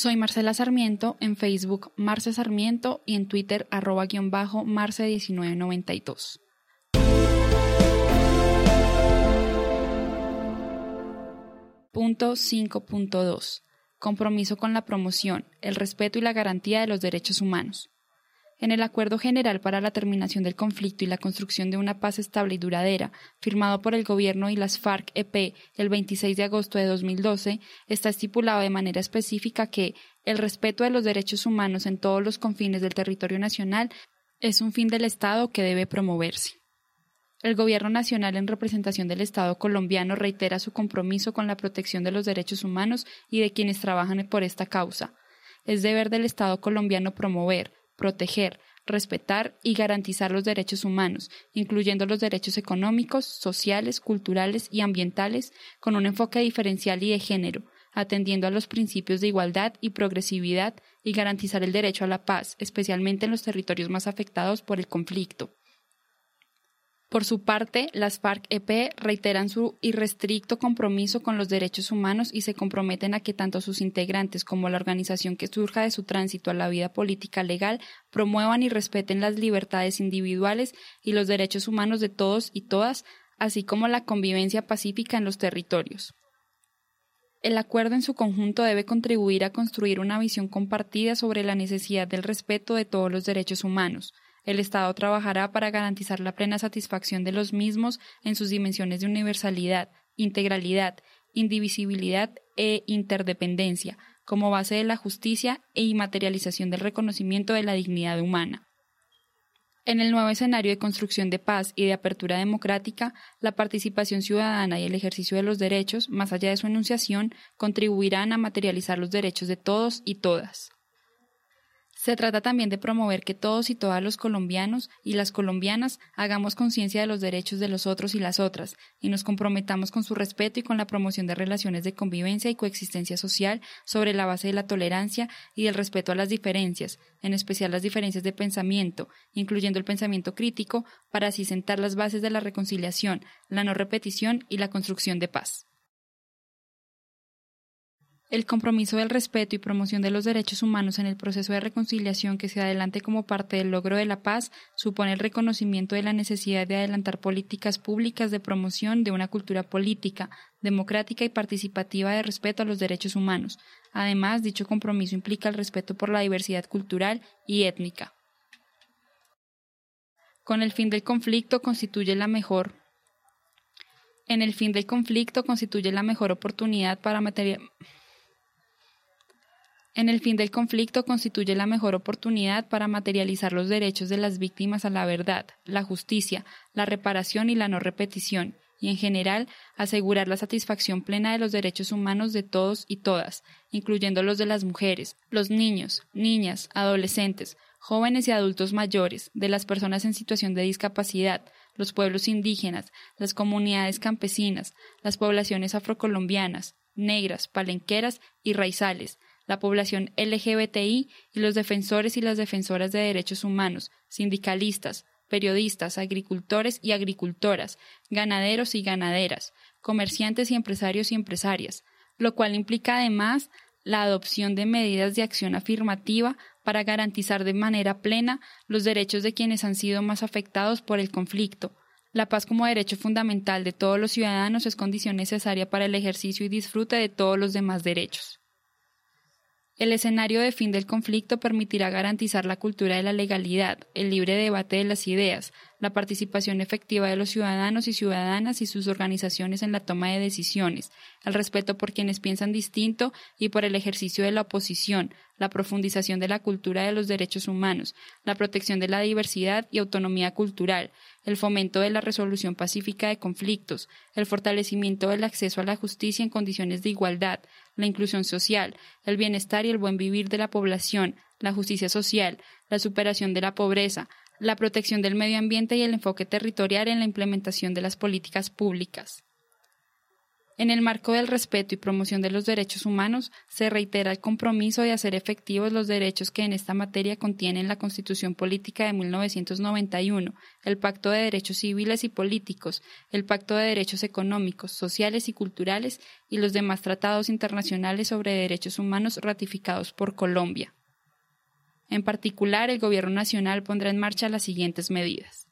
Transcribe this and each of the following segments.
Soy Marcela Sarmiento, en Facebook Marce Sarmiento y en Twitter arroba guion bajo Marce1992. Punto 5.2. Compromiso con la promoción, el respeto y la garantía de los derechos humanos. En el Acuerdo General para la Terminación del Conflicto y la Construcción de una Paz Estable y Duradera, firmado por el Gobierno y las FARC-EP el 26 de agosto de 2012, está estipulado de manera específica que el respeto de los derechos humanos en todos los confines del territorio nacional es un fin del Estado que debe promoverse. El Gobierno Nacional, en representación del Estado colombiano, reitera su compromiso con la protección de los derechos humanos y de quienes trabajan por esta causa. Es deber del Estado colombiano promover, proteger, respetar y garantizar los derechos humanos, incluyendo los derechos económicos, sociales, culturales y ambientales, con un enfoque diferencial y de género, atendiendo a los principios de igualdad y progresividad y garantizar el derecho a la paz, especialmente en los territorios más afectados por el conflicto. Por su parte, las FARC-EP reiteran su irrestricto compromiso con los derechos humanos y se comprometen a que tanto sus integrantes como la organización que surja de su tránsito a la vida política legal promuevan y respeten las libertades individuales y los derechos humanos de todos y todas, así como la convivencia pacífica en los territorios. El acuerdo en su conjunto debe contribuir a construir una visión compartida sobre la necesidad del respeto de todos los derechos humanos, el Estado trabajará para garantizar la plena satisfacción de los mismos en sus dimensiones de universalidad, integralidad, indivisibilidad e interdependencia, como base de la justicia e inmaterialización del reconocimiento de la dignidad humana. En el nuevo escenario de construcción de paz y de apertura democrática, la participación ciudadana y el ejercicio de los derechos, más allá de su enunciación, contribuirán a materializar los derechos de todos y todas. Se trata también de promover que todos y todas los colombianos y las colombianas hagamos conciencia de los derechos de los otros y las otras, y nos comprometamos con su respeto y con la promoción de relaciones de convivencia y coexistencia social sobre la base de la tolerancia y del respeto a las diferencias, en especial las diferencias de pensamiento, incluyendo el pensamiento crítico, para así sentar las bases de la reconciliación, la no repetición y la construcción de paz. El compromiso del respeto y promoción de los derechos humanos en el proceso de reconciliación que se adelante como parte del logro de la paz supone el reconocimiento de la necesidad de adelantar políticas públicas de promoción de una cultura política, democrática y participativa de respeto a los derechos humanos. Además, dicho compromiso implica el respeto por la diversidad cultural y étnica. Con el fin del conflicto constituye la mejor en el fin del conflicto constituye la mejor oportunidad para material en el fin del conflicto constituye la mejor oportunidad para materializar los derechos de las víctimas a la verdad, la justicia, la reparación y la no repetición, y en general asegurar la satisfacción plena de los derechos humanos de todos y todas, incluyendo los de las mujeres, los niños, niñas, adolescentes, jóvenes y adultos mayores, de las personas en situación de discapacidad, los pueblos indígenas, las comunidades campesinas, las poblaciones afrocolombianas, negras, palenqueras y raizales, la población LGBTI y los defensores y las defensoras de derechos humanos, sindicalistas, periodistas, agricultores y agricultoras, ganaderos y ganaderas, comerciantes y empresarios y empresarias, lo cual implica además la adopción de medidas de acción afirmativa para garantizar de manera plena los derechos de quienes han sido más afectados por el conflicto. La paz como derecho fundamental de todos los ciudadanos es condición necesaria para el ejercicio y disfrute de todos los demás derechos. El escenario de fin del conflicto permitirá garantizar la cultura de la legalidad, el libre debate de las ideas, la participación efectiva de los ciudadanos y ciudadanas y sus organizaciones en la toma de decisiones, el respeto por quienes piensan distinto y por el ejercicio de la oposición, la profundización de la cultura de los derechos humanos, la protección de la diversidad y autonomía cultural, el fomento de la resolución pacífica de conflictos, el fortalecimiento del acceso a la justicia en condiciones de igualdad, la inclusión social, el bienestar y el buen vivir de la población, la justicia social, la superación de la pobreza, la protección del medio ambiente y el enfoque territorial en la implementación de las políticas públicas. En el marco del respeto y promoción de los derechos humanos, se reitera el compromiso de hacer efectivos los derechos que en esta materia contienen la Constitución Política de 1991, el Pacto de Derechos Civiles y Políticos, el Pacto de Derechos Económicos, Sociales y Culturales y los demás tratados internacionales sobre derechos humanos ratificados por Colombia. En particular, el Gobierno Nacional pondrá en marcha las siguientes medidas.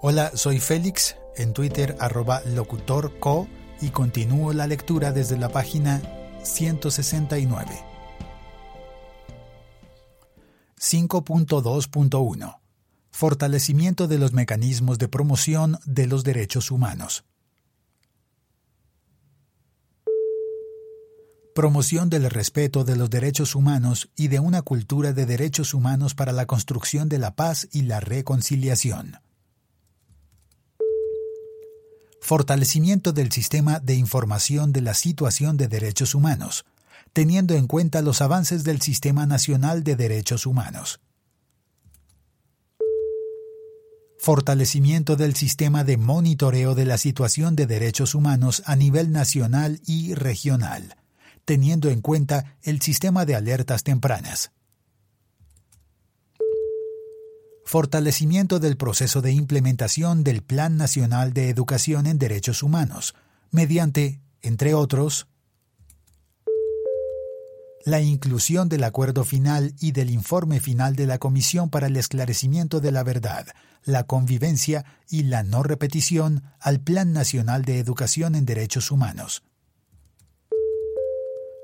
Hola, soy Félix, en Twitter arroba locutorco y continúo la lectura desde la página 169. 5.2.1 Fortalecimiento de los mecanismos de promoción de los derechos humanos. Promoción del respeto de los derechos humanos y de una cultura de derechos humanos para la construcción de la paz y la reconciliación fortalecimiento del sistema de información de la situación de derechos humanos, teniendo en cuenta los avances del Sistema Nacional de Derechos Humanos. Fortalecimiento del sistema de monitoreo de la situación de derechos humanos a nivel nacional y regional, teniendo en cuenta el sistema de alertas tempranas. fortalecimiento del proceso de implementación del Plan Nacional de Educación en Derechos Humanos, mediante, entre otros, la inclusión del acuerdo final y del informe final de la Comisión para el Esclarecimiento de la Verdad, la Convivencia y la No Repetición al Plan Nacional de Educación en Derechos Humanos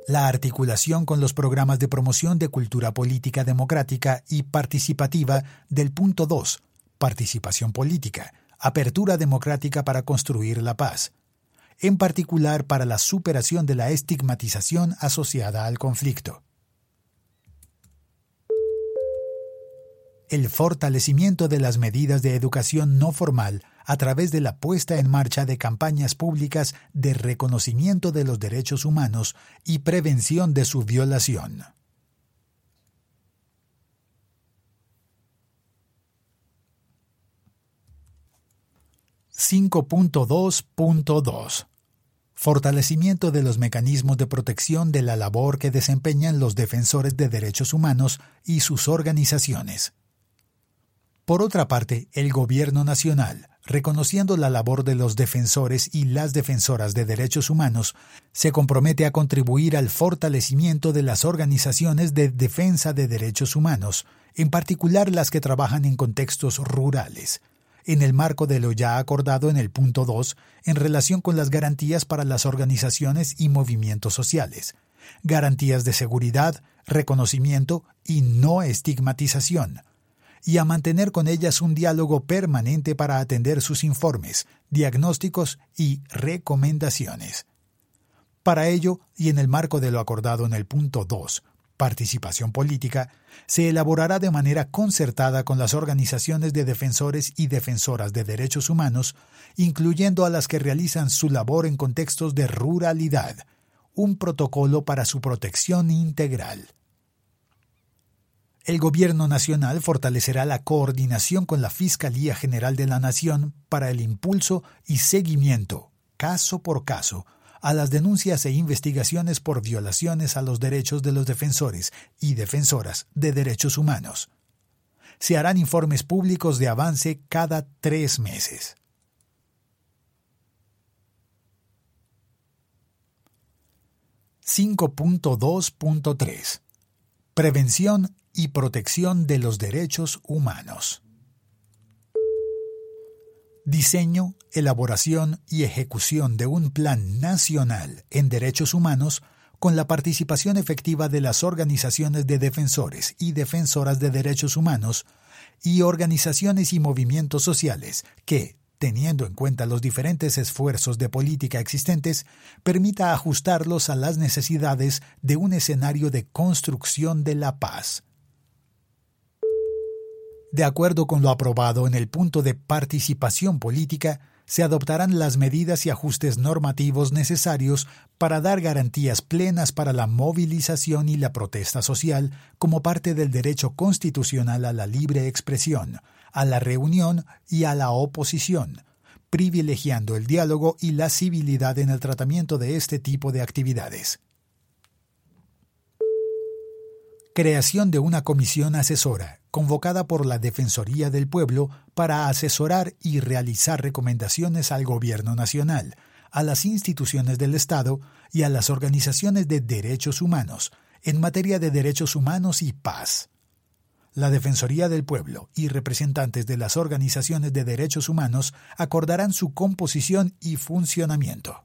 la articulación con los programas de promoción de cultura política democrática y participativa del punto 2, participación política, apertura democrática para construir la paz, en particular para la superación de la estigmatización asociada al conflicto. El fortalecimiento de las medidas de educación no formal a través de la puesta en marcha de campañas públicas de reconocimiento de los derechos humanos y prevención de su violación. (5.2.2) Fortalecimiento de los mecanismos de protección de la labor que desempeñan los defensores de derechos humanos y sus organizaciones. Por otra parte, el Gobierno Nacional, reconociendo la labor de los defensores y las defensoras de derechos humanos, se compromete a contribuir al fortalecimiento de las organizaciones de defensa de derechos humanos, en particular las que trabajan en contextos rurales, en el marco de lo ya acordado en el punto 2 en relación con las garantías para las organizaciones y movimientos sociales, garantías de seguridad, reconocimiento y no estigmatización, y a mantener con ellas un diálogo permanente para atender sus informes, diagnósticos y recomendaciones. Para ello, y en el marco de lo acordado en el punto 2, participación política, se elaborará de manera concertada con las organizaciones de defensores y defensoras de derechos humanos, incluyendo a las que realizan su labor en contextos de ruralidad, un protocolo para su protección integral el Gobierno Nacional fortalecerá la coordinación con la Fiscalía General de la Nación para el impulso y seguimiento, caso por caso, a las denuncias e investigaciones por violaciones a los derechos de los defensores y defensoras de derechos humanos. Se harán informes públicos de avance cada tres meses. (5.2.3) Prevención y protección de los derechos humanos. Diseño, elaboración y ejecución de un plan nacional en derechos humanos con la participación efectiva de las organizaciones de defensores y defensoras de derechos humanos y organizaciones y movimientos sociales que, teniendo en cuenta los diferentes esfuerzos de política existentes, permita ajustarlos a las necesidades de un escenario de construcción de la paz de acuerdo con lo aprobado en el punto de participación política, se adoptarán las medidas y ajustes normativos necesarios para dar garantías plenas para la movilización y la protesta social como parte del derecho constitucional a la libre expresión, a la reunión y a la oposición, privilegiando el diálogo y la civilidad en el tratamiento de este tipo de actividades. Creación de una comisión asesora, convocada por la Defensoría del Pueblo para asesorar y realizar recomendaciones al Gobierno Nacional, a las instituciones del Estado y a las organizaciones de derechos humanos en materia de derechos humanos y paz. La Defensoría del Pueblo y representantes de las organizaciones de derechos humanos acordarán su composición y funcionamiento.